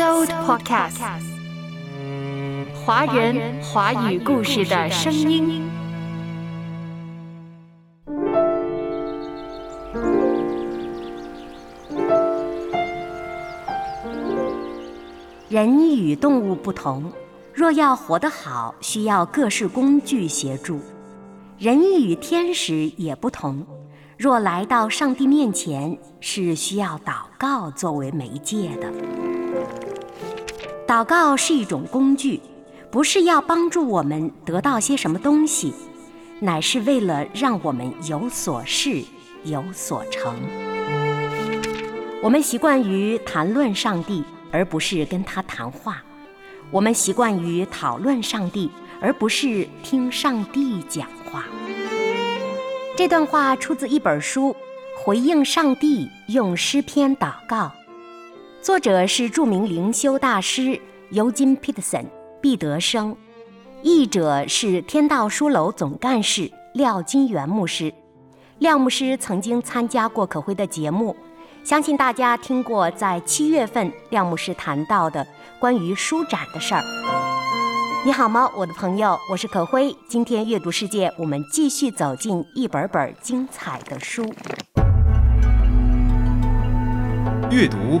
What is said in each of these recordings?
So Podcast，华人华语故事的声音。人与动物不同，若要活得好，需要各式工具协助。人与天使也不同。若来到上帝面前，是需要祷告作为媒介的。祷告是一种工具，不是要帮助我们得到些什么东西，乃是为了让我们有所事、有所成。我们习惯于谈论上帝，而不是跟他谈话；我们习惯于讨论上帝，而不是听上帝讲话。这段话出自一本书，《回应上帝用诗篇祷告》，作者是著名灵修大师尤金·彼得森毕德生，译者是天道书楼总干事廖金元牧师。廖牧师曾经参加过可辉的节目，相信大家听过在七月份廖牧师谈到的关于书展的事儿。你好吗，我的朋友？我是可辉。今天阅读世界，我们继续走进一本本精彩的书。阅读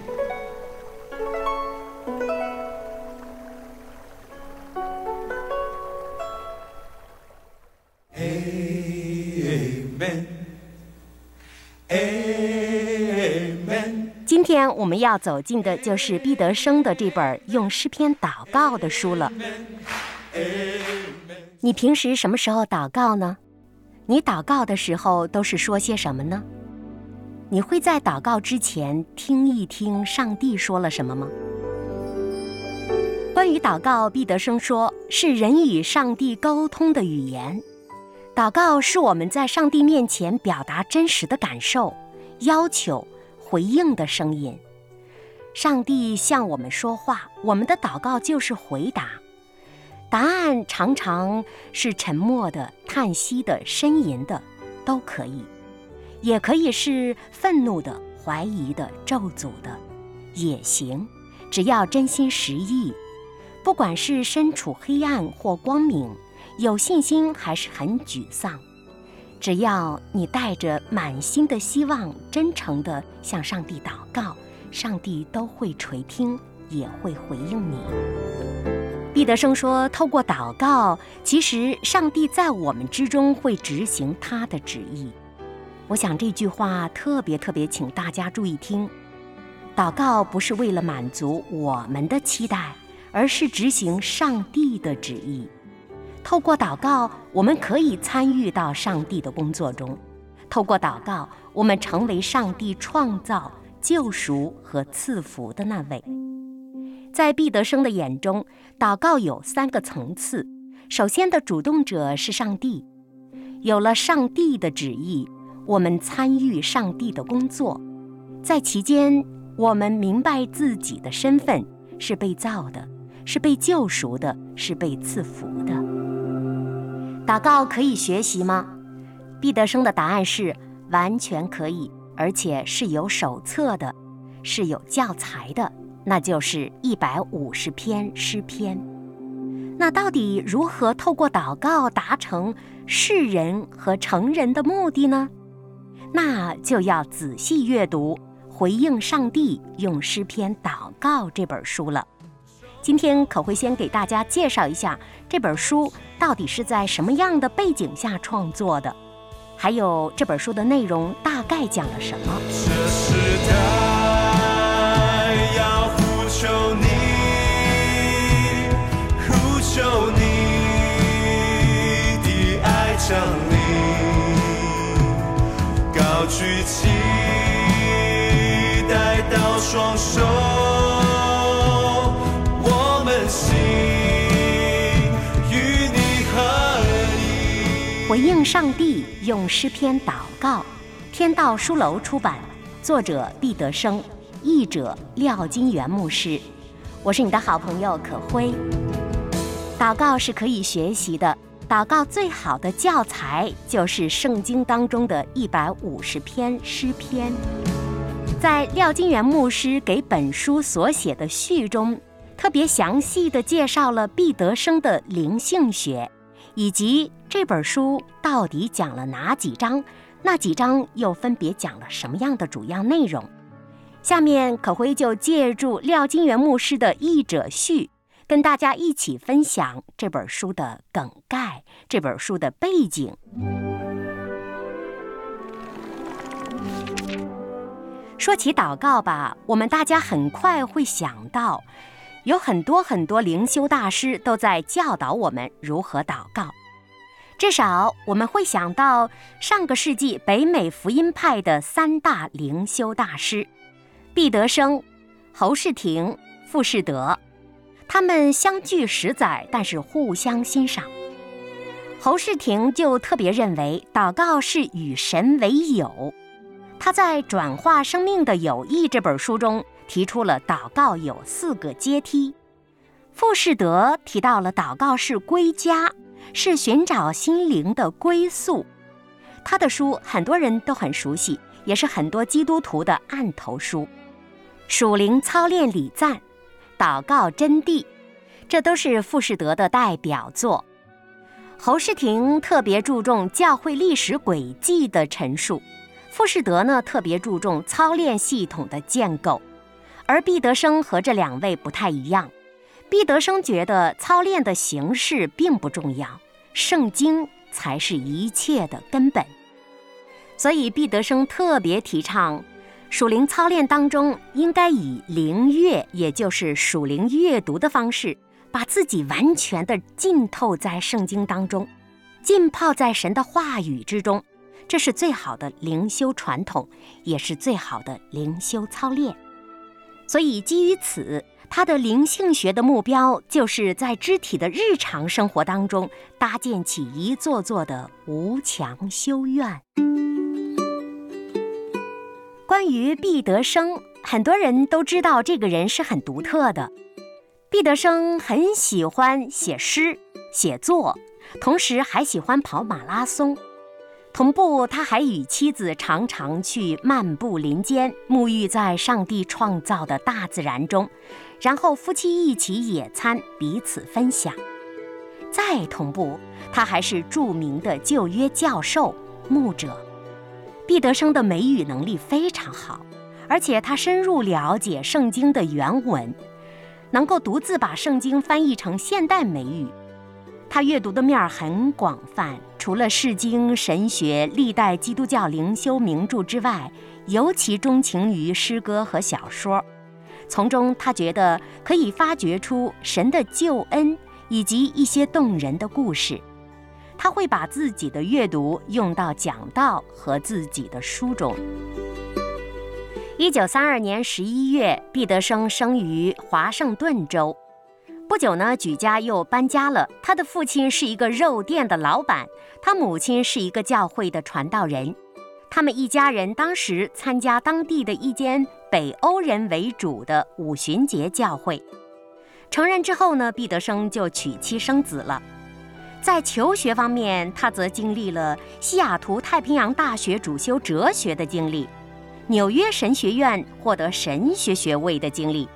天我们要走进的就是毕德生的这本用诗篇祷告的书了。你平时什么时候祷告呢？你祷告的时候都是说些什么呢？你会在祷告之前听一听上帝说了什么吗？关于祷告，毕德生说是人与上帝沟通的语言。祷告是我们在上帝面前表达真实的感受、要求、回应的声音。上帝向我们说话，我们的祷告就是回答。答案常常是沉默的、叹息的、呻吟的，都可以。也可以是愤怒的、怀疑的、咒诅的，也行，只要真心实意。不管是身处黑暗或光明，有信心还是很沮丧，只要你带着满心的希望，真诚地向上帝祷告，上帝都会垂听，也会回应你。毕德生说：“透过祷告，其实上帝在我们之中会执行他的旨意。”我想这句话特别特别，请大家注意听。祷告不是为了满足我们的期待，而是执行上帝的旨意。透过祷告，我们可以参与到上帝的工作中；透过祷告，我们成为上帝创造、救赎和赐福的那位。在毕德生的眼中，祷告有三个层次：首先的主动者是上帝，有了上帝的旨意。我们参与上帝的工作，在其间，我们明白自己的身份是被造的，是被救赎的，是被赐福的。祷告可以学习吗？毕德生的答案是完全可以，而且是有手册的，是有教材的，那就是一百五十篇诗篇。那到底如何透过祷告达成世人和成人的目的呢？那就要仔细阅读《回应上帝用诗篇祷告》这本书了。今天可会先给大家介绍一下这本书到底是在什么样的背景下创作的，还有这本书的内容大概讲了什么。这是应上帝，用诗篇祷告，天道书楼出版，作者毕德生，译者廖金元牧师。我是你的好朋友可辉。祷告是可以学习的，祷告最好的教材就是圣经当中的一百五十篇诗篇。在廖金元牧师给本书所写的序中，特别详细的介绍了毕德生的灵性学，以及这本书到底讲了哪几章，那几章又分别讲了什么样的主要内容。下面可辉就借助廖金元牧师的译者序，跟大家一起分享这本书的梗概，这本书的背景。说起祷告吧，我们大家很快会想到，有很多很多灵修大师都在教导我们如何祷告。至少我们会想到上个世纪北美福音派的三大灵修大师：毕德生、侯世廷、傅士德。他们相距十载，但是互相欣赏。侯世廷就特别认为，祷告是与神为友。他在《转化生命的友谊》这本书中提出了祷告有四个阶梯。傅士德提到了祷告是归家，是寻找心灵的归宿。他的书很多人都很熟悉，也是很多基督徒的案头书。属灵操练礼赞、祷告真谛，这都是傅士德的代表作。侯世廷特别注重教会历史轨迹的陈述。傅士德呢，特别注重操练系统的建构，而毕德生和这两位不太一样。毕德生觉得操练的形式并不重要，圣经才是一切的根本。所以毕德生特别提倡属灵操练当中应该以灵阅，也就是属灵阅读的方式，把自己完全的浸透在圣经当中，浸泡在神的话语之中。这是最好的灵修传统，也是最好的灵修操练。所以，基于此，他的灵性学的目标就是在肢体的日常生活当中搭建起一座座的无墙修院。关于毕德生，很多人都知道这个人是很独特的。毕德生很喜欢写诗、写作，同时还喜欢跑马拉松。同步，他还与妻子常常去漫步林间，沐浴在上帝创造的大自然中，然后夫妻一起野餐，彼此分享。再同步，他还是著名的旧约教授、牧者。毕德生的美语能力非常好，而且他深入了解圣经的原文，能够独自把圣经翻译成现代美语。他阅读的面儿很广泛，除了释经、神学、历代基督教灵修名著之外，尤其钟情于诗歌和小说。从中，他觉得可以发掘出神的救恩以及一些动人的故事。他会把自己的阅读用到讲道和自己的书中。一九三二年十一月，毕德生生于华盛顿州。不久呢，举家又搬家了。他的父亲是一个肉店的老板，他母亲是一个教会的传道人。他们一家人当时参加当地的一间北欧人为主的五旬节教会。成人之后呢，毕德生就娶妻生子了。在求学方面，他则经历了西雅图太平洋大学主修哲学的经历，纽约神学院获得神学学位的经历。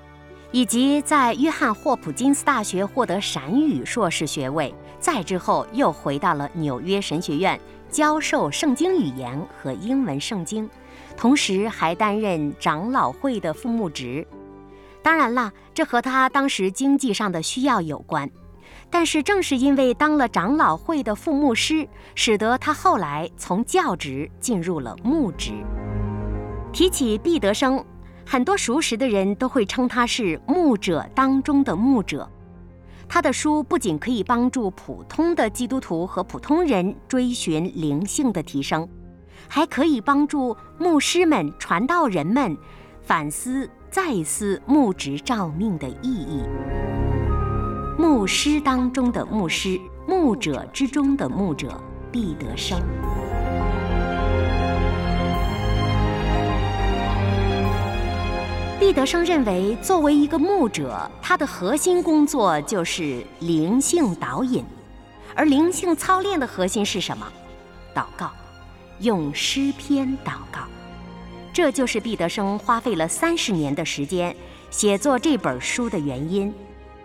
以及在约翰霍普金斯大学获得闪语硕士学位，再之后又回到了纽约神学院教授圣经语言和英文圣经，同时还担任长老会的副牧职。当然了，这和他当时经济上的需要有关。但是正是因为当了长老会的副牧师，使得他后来从教职进入了牧职。提起毕德生。很多熟识的人都会称他是牧者当中的牧者。他的书不仅可以帮助普通的基督徒和普通人追寻灵性的提升，还可以帮助牧师们、传道人们反思再思牧职照命的意义。牧师当中的牧师，牧者之中的牧者，必得生。毕德生认为，作为一个牧者，他的核心工作就是灵性导引，而灵性操练的核心是什么？祷告，用诗篇祷告。这就是毕德生花费了三十年的时间写作这本书的原因。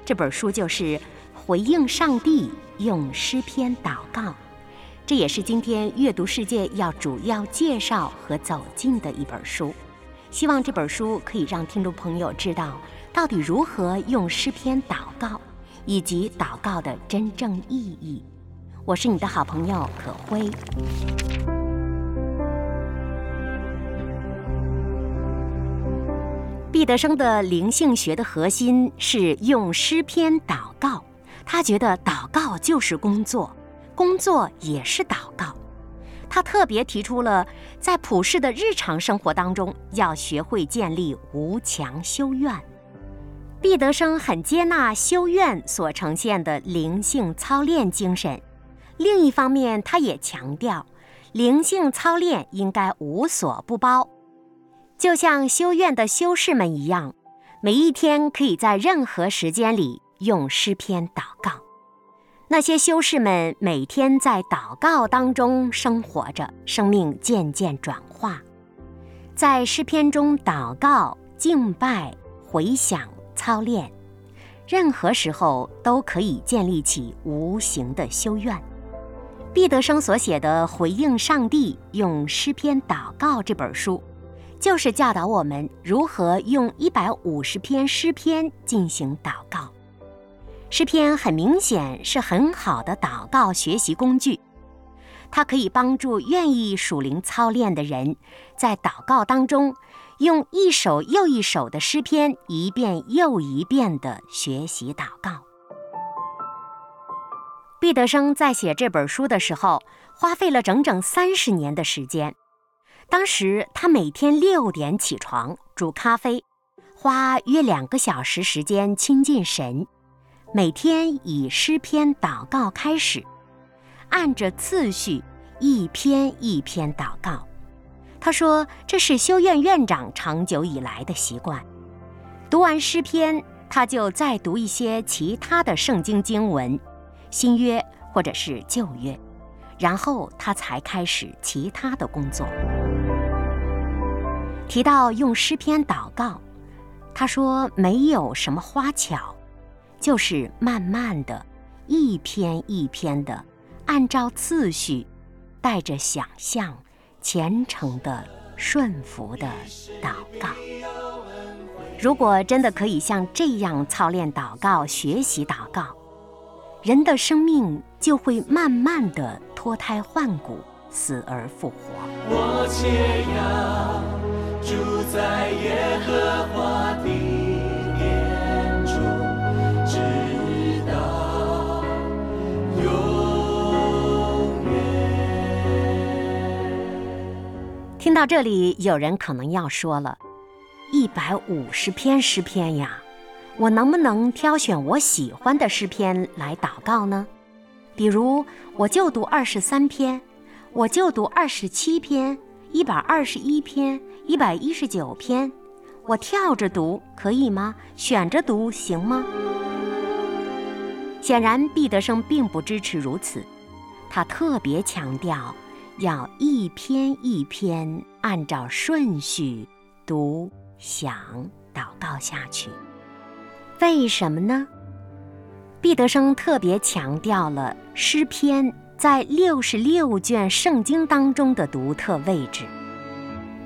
这本书就是回应上帝，用诗篇祷告。这也是今天阅读世界要主要介绍和走进的一本书。希望这本书可以让听众朋友知道，到底如何用诗篇祷告，以及祷告的真正意义。我是你的好朋友可辉。毕德生的灵性学的核心是用诗篇祷告，他觉得祷告就是工作，工作也是祷告。他特别提出了，在普世的日常生活当中，要学会建立无墙修院。毕德生很接纳修院所呈现的灵性操练精神，另一方面，他也强调，灵性操练应该无所不包，就像修院的修士们一样，每一天可以在任何时间里用诗篇祷告。那些修士们每天在祷告当中生活着，生命渐渐转化，在诗篇中祷告、敬拜、回想、操练，任何时候都可以建立起无形的修院。毕德生所写的《回应上帝用诗篇祷告》这本书，就是教导我们如何用一百五十篇诗篇进行祷告。诗篇很明显是很好的祷告学习工具，它可以帮助愿意属灵操练的人，在祷告当中用一首又一首的诗篇，一遍又一遍地学习祷告。毕德生在写这本书的时候，花费了整整三十年的时间。当时他每天六点起床煮咖啡，花约两个小时时间亲近神。每天以诗篇祷告开始，按着次序一篇一篇祷告。他说：“这是修院院长长久以来的习惯。读完诗篇，他就再读一些其他的圣经经文，新约或者是旧约，然后他才开始其他的工作。”提到用诗篇祷告，他说：“没有什么花巧。”就是慢慢的，一篇一篇的，按照次序，带着想象，虔诚的、顺服的祷告。如果真的可以像这样操练祷告、学习祷告，人的生命就会慢慢的脱胎换骨，死而复活。我且要住在耶和华的。听到这里，有人可能要说了：“一百五十篇诗篇呀，我能不能挑选我喜欢的诗篇来祷告呢？比如，我就读二十三篇，我就读二十七篇，一百二十一篇，一百一十九篇，我跳着读可以吗？选着读行吗？”显然，毕德生并不支持如此，他特别强调。要一篇一篇按照顺序读、想、祷告下去。为什么呢？毕德生特别强调了诗篇在六十六卷圣经当中的独特位置。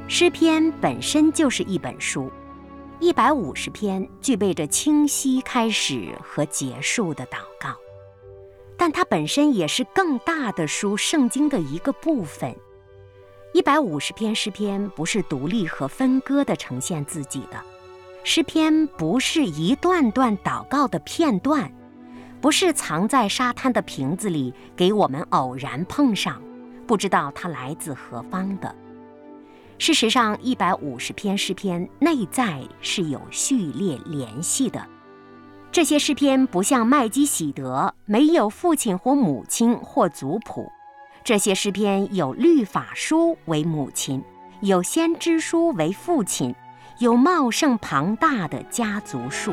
诗篇本身就是一本书，一百五十篇具备着清晰开始和结束的祷告。但它本身也是更大的书《圣经》的一个部分。一百五十篇诗篇不是独立和分割的呈现自己的，诗篇不是一段段祷告的片段，不是藏在沙滩的瓶子里给我们偶然碰上，不知道它来自何方的。事实上，一百五十篇诗篇内在是有序列联系的。这些诗篇不像麦基喜德，没有父亲或母亲或族谱。这些诗篇有律法书为母亲，有先知书为父亲，有茂盛庞大的家族树。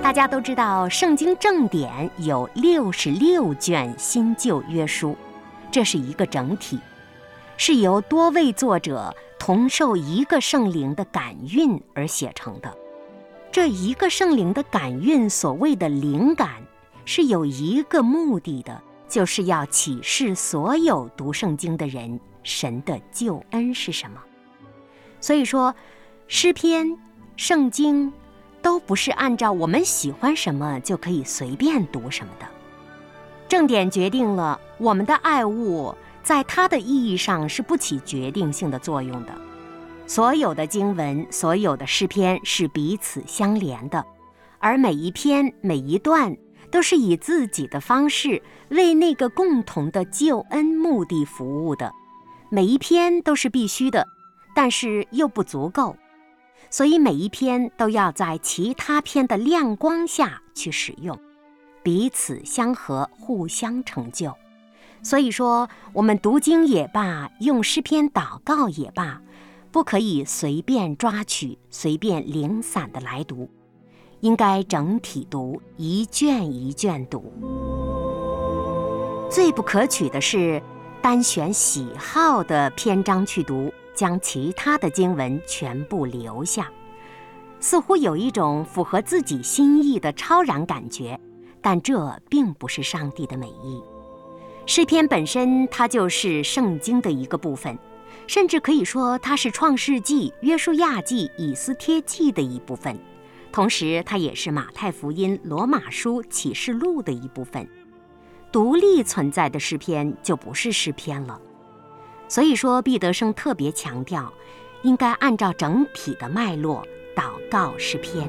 大家都知道，圣经正典有六十六卷新旧约书，这是一个整体，是由多位作者同受一个圣灵的感孕而写成的。这一个圣灵的感孕，所谓的灵感，是有一个目的的，就是要启示所有读圣经的人，神的救恩是什么。所以说，诗篇、圣经。都不是按照我们喜欢什么就可以随便读什么的。正点决定了我们的爱物，在它的意义上是不起决定性的作用的。所有的经文，所有的诗篇是彼此相连的，而每一篇、每一段都是以自己的方式为那个共同的救恩目的服务的。每一篇都是必须的，但是又不足够。所以每一篇都要在其他篇的亮光下去使用，彼此相合，互相成就。所以说，我们读经也罢，用诗篇祷告也罢，不可以随便抓取、随便零散的来读，应该整体读，一卷一卷读。最不可取的是单选喜好的篇章去读。将其他的经文全部留下，似乎有一种符合自己心意的超然感觉，但这并不是上帝的美意。诗篇本身它就是圣经的一个部分，甚至可以说它是创世纪、约书亚记、以斯帖记的一部分，同时它也是马太福音、罗马书、启示录的一部分。独立存在的诗篇就不是诗篇了。所以说，毕德生特别强调，应该按照整体的脉络祷告诗篇。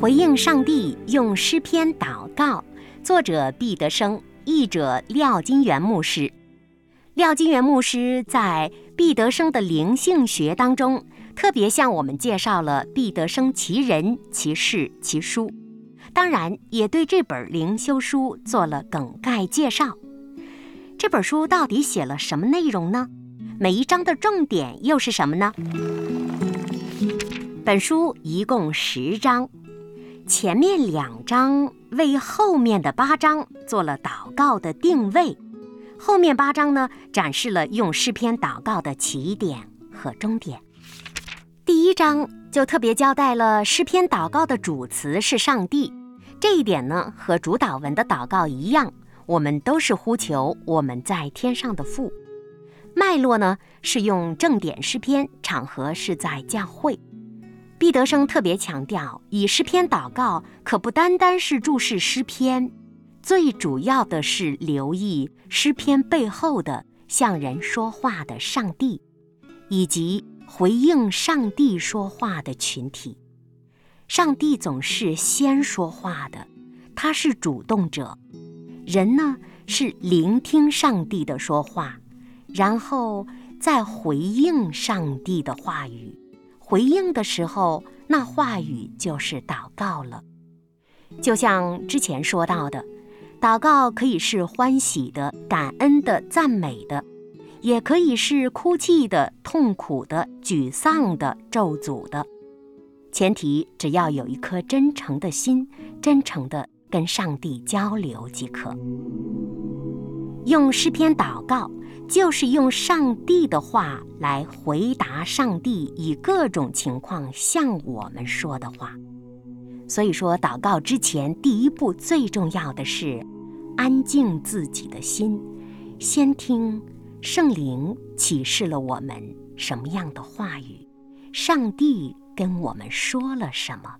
回应上帝用诗篇祷告，作者毕德生，译者廖金元牧师。廖金元牧师在毕德生的灵性学当中，特别向我们介绍了毕德生其人、其事、其书。当然，也对这本灵修书做了梗概介绍。这本书到底写了什么内容呢？每一章的重点又是什么呢？本书一共十章，前面两章为后面的八章做了祷告的定位，后面八章呢展示了用诗篇祷告的起点和终点。第一章就特别交代了诗篇祷告的主词是上帝。这一点呢，和主导文的祷告一样，我们都是呼求我们在天上的父。脉络呢是用正典诗篇，场合是在教会。毕德生特别强调，以诗篇祷告可不单单是注视诗篇，最主要的是留意诗篇背后的向人说话的上帝，以及回应上帝说话的群体。上帝总是先说话的，他是主动者。人呢是聆听上帝的说话，然后再回应上帝的话语。回应的时候，那话语就是祷告了。就像之前说到的，祷告可以是欢喜的、感恩的、赞美的，也可以是哭泣的、痛苦的、沮丧的、咒诅的。前提只要有一颗真诚的心，真诚的跟上帝交流即可。用诗篇祷告，就是用上帝的话来回答上帝以各种情况向我们说的话。所以说，祷告之前第一步最重要的是安静自己的心，先听圣灵启示了我们什么样的话语，上帝。跟我们说了什么？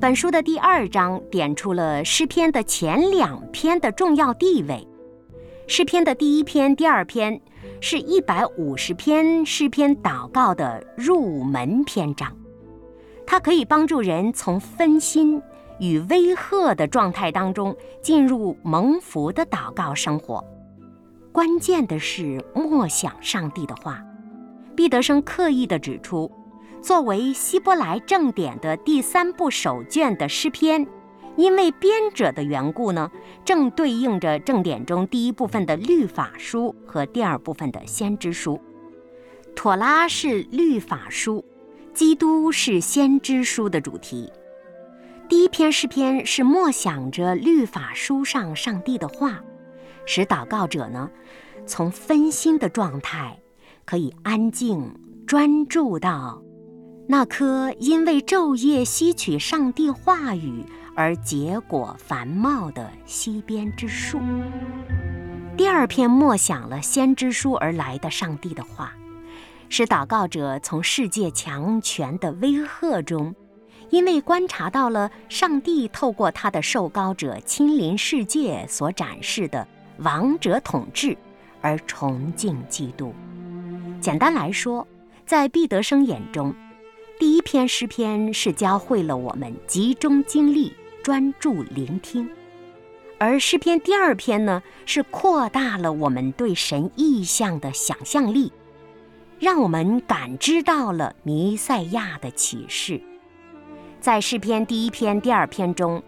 本书的第二章点出了诗篇的前两篇的重要地位。诗篇的第一篇、第二篇是一百五十篇诗篇祷告的入门篇章，它可以帮助人从分心与威吓的状态当中进入蒙福的祷告生活。关键的是默想上帝的话。毕德生刻意地指出，作为希伯来正典的第三部手卷的诗篇，因为编者的缘故呢，正对应着正典中第一部分的律法书和第二部分的先知书。妥拉是律法书，基督是先知书的主题。第一篇诗篇是默想着律法书上上帝的话，使祷告者呢，从分心的状态可以安静专注到那棵因为昼夜吸取上帝话语而结果繁茂的西边之树。第二篇默想了先知书而来的上帝的话。使祷告者从世界强权的威吓中，因为观察到了上帝透过他的受膏者亲临世界所展示的王者统治，而崇敬基督。简单来说，在毕德生眼中，第一篇诗篇是教会了我们集中精力、专注聆听；而诗篇第二篇呢，是扩大了我们对神意象的想象力。让我们感知到了弥赛亚的启示。在诗篇第一篇、第二篇中，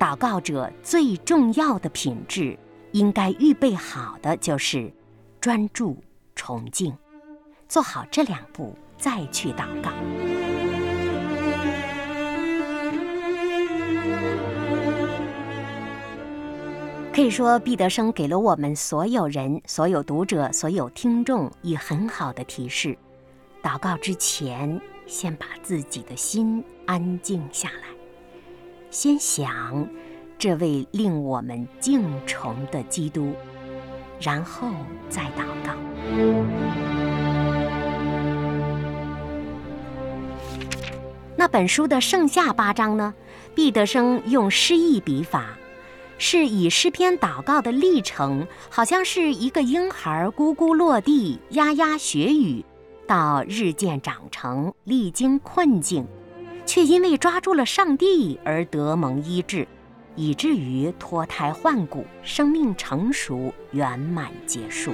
祷告者最重要的品质，应该预备好的就是专注、崇敬。做好这两步，再去祷告。可以说，毕德生给了我们所有人、所有读者、所有听众以很好的提示：祷告之前，先把自己的心安静下来，先想这位令我们敬崇的基督，然后再祷告。那本书的剩下八章呢？毕德生用诗意笔法。是以诗篇祷告的历程，好像是一个婴孩咕咕落地、牙牙学语，到日渐长成、历经困境，却因为抓住了上帝而得蒙医治，以至于脱胎换骨、生命成熟、圆满结束。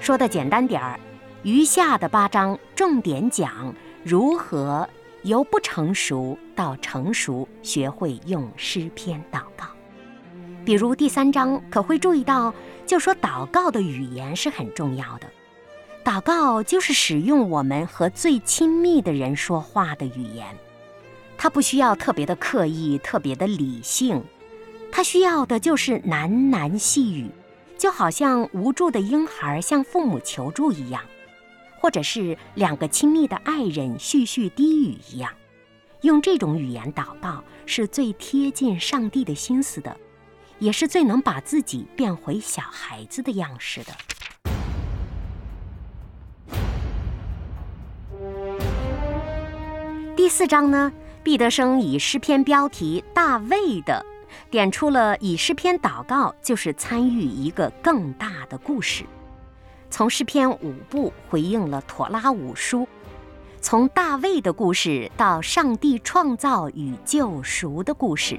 说的简单点儿，余下的八章重点讲如何由不成熟到成熟，学会用诗篇祷告。比如第三章，可会注意到，就说祷告的语言是很重要的。祷告就是使用我们和最亲密的人说话的语言，它不需要特别的刻意、特别的理性，它需要的就是喃喃细语，就好像无助的婴孩向父母求助一样，或者是两个亲密的爱人絮絮低语一样。用这种语言祷告，是最贴近上帝的心思的。也是最能把自己变回小孩子的样式的。第四章呢，毕德生以诗篇标题“大卫”的，点出了以诗篇祷告就是参与一个更大的故事。从诗篇五部回应了妥拉五书，从大卫的故事到上帝创造与救赎的故事。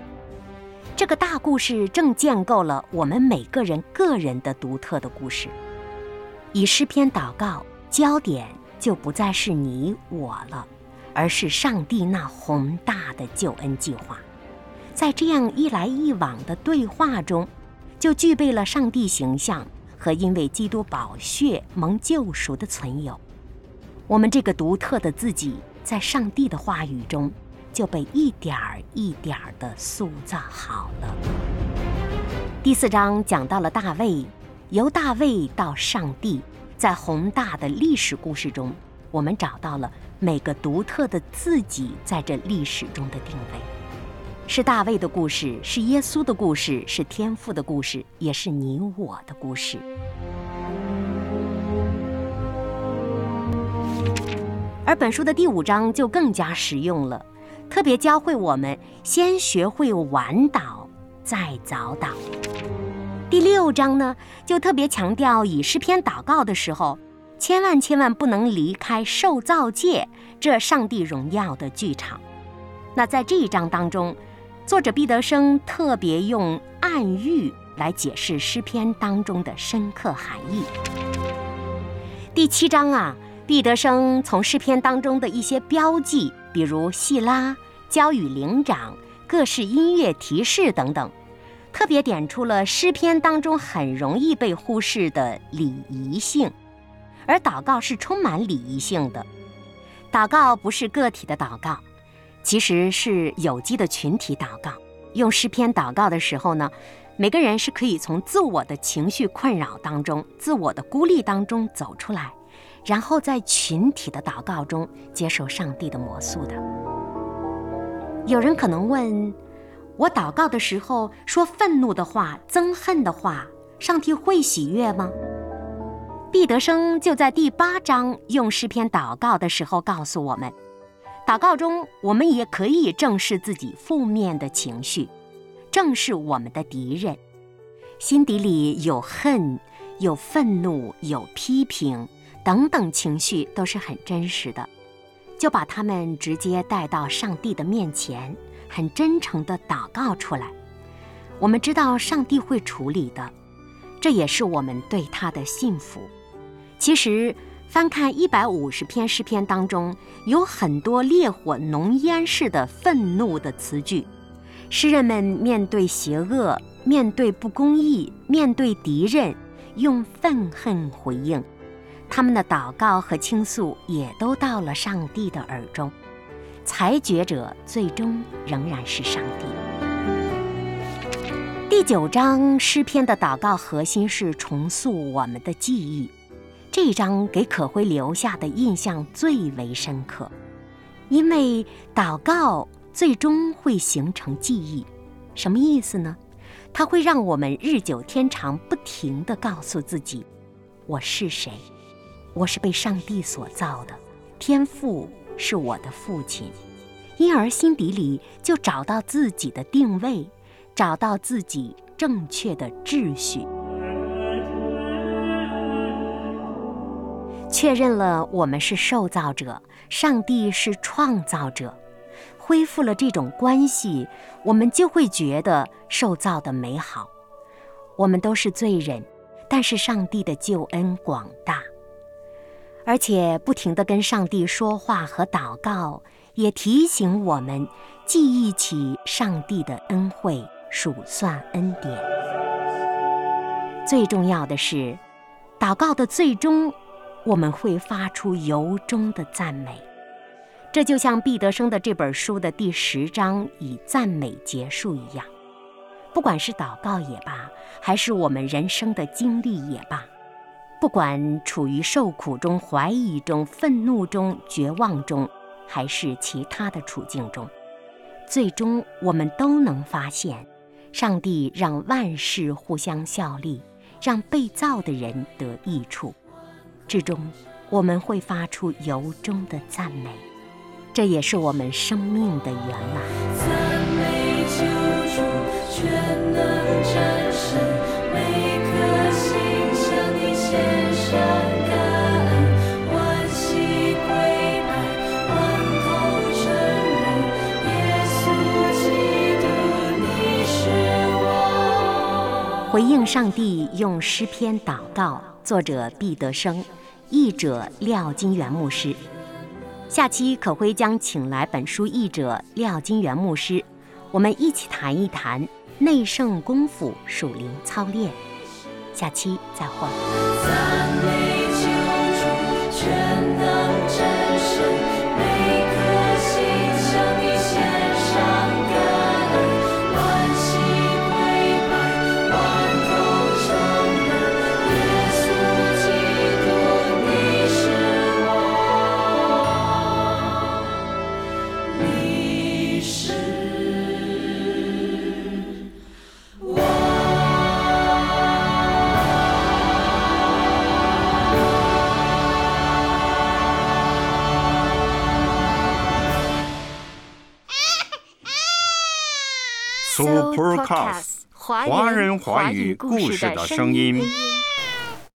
这个大故事正建构了我们每个人个人的独特的故事。以诗篇祷告，焦点就不再是你我了，而是上帝那宏大的救恩计划。在这样一来一往的对话中，就具备了上帝形象和因为基督宝血蒙救赎的存有。我们这个独特的自己，在上帝的话语中。就被一点儿一点儿地塑造好了。第四章讲到了大卫，由大卫到上帝，在宏大的历史故事中，我们找到了每个独特的自己在这历史中的定位。是大卫的故事，是耶稣的故事，是天父的故事，也是你我的故事。而本书的第五章就更加实用了。特别教会我们先学会晚祷，再早祷。第六章呢，就特别强调以诗篇祷告的时候，千万千万不能离开受造界这上帝荣耀的剧场。那在这一章当中，作者毕德生特别用暗喻来解释诗篇当中的深刻含义。第七章啊。毕德生从诗篇当中的一些标记，比如细拉、交与灵长、各式音乐提示等等，特别点出了诗篇当中很容易被忽视的礼仪性。而祷告是充满礼仪性的，祷告不是个体的祷告，其实是有机的群体祷告。用诗篇祷告的时候呢，每个人是可以从自我的情绪困扰当中、自我的孤立当中走出来，然后在群体的祷告中接受上帝的魔素的。有人可能问：我祷告的时候说愤怒的话、憎恨的话，上帝会喜悦吗？毕德生就在第八章用诗篇祷告的时候告诉我们。祷告中，我们也可以正视自己负面的情绪，正视我们的敌人，心底里有恨、有愤怒、有批评等等情绪都是很真实的，就把他们直接带到上帝的面前，很真诚地祷告出来。我们知道上帝会处理的，这也是我们对他的信服。其实。翻看一百五十篇诗篇当中，有很多烈火浓烟似的愤怒的词句。诗人们面对邪恶，面对不公义，面对敌人，用愤恨回应。他们的祷告和倾诉也都到了上帝的耳中。裁决者最终仍然是上帝。第九章诗篇的祷告核心是重塑我们的记忆。这一章给可辉留下的印象最为深刻，因为祷告最终会形成记忆。什么意思呢？它会让我们日久天长，不停地告诉自己：“我是谁？我是被上帝所造的，天父是我的父亲。”因而心底里就找到自己的定位，找到自己正确的秩序。确认了我们是受造者，上帝是创造者，恢复了这种关系，我们就会觉得受造的美好。我们都是罪人，但是上帝的救恩广大，而且不停地跟上帝说话和祷告，也提醒我们记忆起上帝的恩惠，数算恩典。最重要的是，祷告的最终。我们会发出由衷的赞美，这就像毕德生的这本书的第十章以赞美结束一样。不管是祷告也罢，还是我们人生的经历也罢，不管处于受苦中、怀疑中、愤怒中、绝望中，还是其他的处境中，最终我们都能发现，上帝让万事互相效力，让被造的人得益处。之中，我们会发出由衷的赞美，这也是我们生命的圆满。赞美救主，全能回应上帝用诗篇祷告，作者毕德生。译者廖金元牧师，下期可辉将请来本书译者廖金元牧师，我们一起谈一谈内圣功夫属灵操练。下期再会。Supercast，华人华语故事的声音。